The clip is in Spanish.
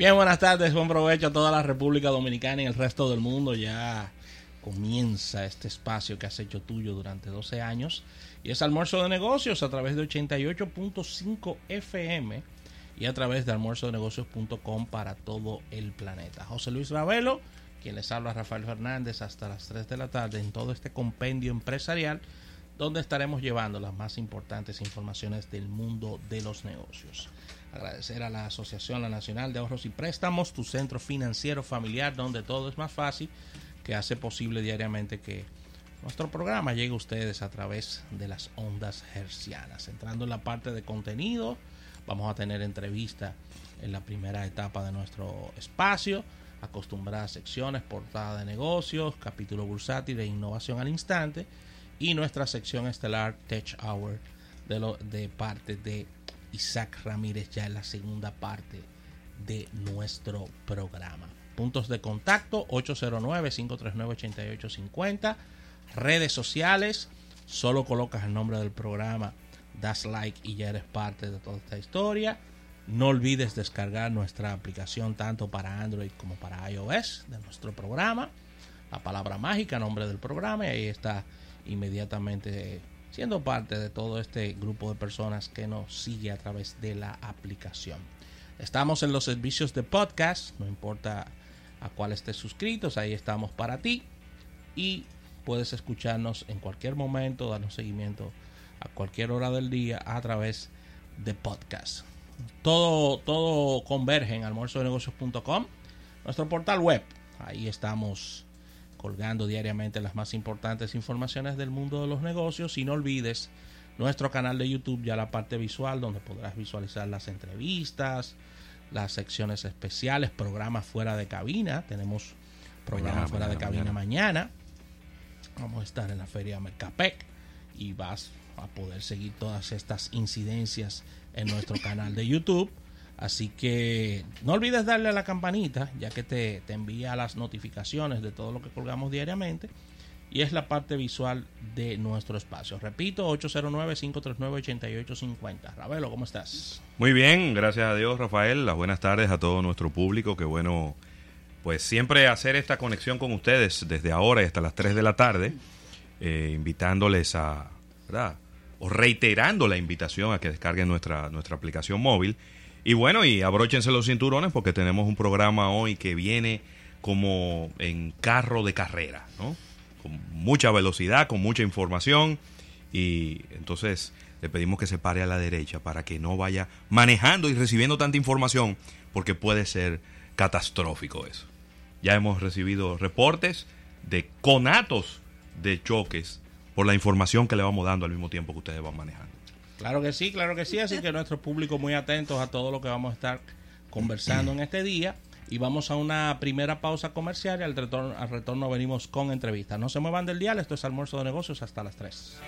Bien, buenas tardes, buen provecho a toda la República Dominicana y el resto del mundo. Ya comienza este espacio que has hecho tuyo durante 12 años y es almuerzo de negocios a través de 88.5 FM y a través de almuerzodenegocios.com para todo el planeta. José Luis Ravelo, quien les habla Rafael Fernández hasta las 3 de la tarde en todo este compendio empresarial donde estaremos llevando las más importantes informaciones del mundo de los negocios. Agradecer a la Asociación La Nacional de Ahorros y Préstamos, tu centro financiero familiar donde todo es más fácil, que hace posible diariamente que nuestro programa llegue a ustedes a través de las ondas hercianas. Entrando en la parte de contenido, vamos a tener entrevista en la primera etapa de nuestro espacio, acostumbradas secciones, portada de negocios, capítulo bursátil e innovación al instante y nuestra sección estelar Tech Hour de, lo, de parte de Isaac Ramírez ya en la segunda parte de nuestro programa. Puntos de contacto 809-539-8850. Redes sociales, solo colocas el nombre del programa, das like y ya eres parte de toda esta historia. No olvides descargar nuestra aplicación tanto para Android como para iOS de nuestro programa. La palabra mágica, nombre del programa, y ahí está inmediatamente siendo parte de todo este grupo de personas que nos sigue a través de la aplicación. Estamos en los servicios de podcast, no importa a cuál estés suscritos, ahí estamos para ti y puedes escucharnos en cualquier momento, darnos seguimiento a cualquier hora del día a través de podcast. Todo, todo converge en almuerzodenegocios.com, nuestro portal web. Ahí estamos colgando diariamente las más importantes informaciones del mundo de los negocios. Y no olvides nuestro canal de YouTube, ya la parte visual, donde podrás visualizar las entrevistas, las secciones especiales, programas fuera de cabina. Tenemos programas fuera de cabina mañana. Vamos a estar en la feria Mercapec y vas a poder seguir todas estas incidencias en nuestro canal de YouTube. Así que no olvides darle a la campanita, ya que te, te, envía las notificaciones de todo lo que colgamos diariamente. Y es la parte visual de nuestro espacio. Repito, 809-539-8850. Ravelo, ¿cómo estás? Muy bien, gracias a Dios, Rafael. Las buenas tardes a todo nuestro público. Qué bueno, pues siempre hacer esta conexión con ustedes desde ahora y hasta las 3 de la tarde, eh, invitándoles a, ¿verdad? O reiterando la invitación a que descarguen nuestra, nuestra aplicación móvil y bueno, y abróchense los cinturones porque tenemos un programa hoy que viene como en carro de carrera, ¿no? Con mucha velocidad, con mucha información y entonces le pedimos que se pare a la derecha para que no vaya manejando y recibiendo tanta información porque puede ser catastrófico eso. Ya hemos recibido reportes de conatos de choques por la información que le vamos dando al mismo tiempo que ustedes van manejando. Claro que sí, claro que sí. Así que nuestro público muy atentos a todo lo que vamos a estar conversando en este día. Y vamos a una primera pausa comercial y al retorno, al retorno venimos con entrevistas. No se muevan del dial, esto es almuerzo de negocios hasta las 3.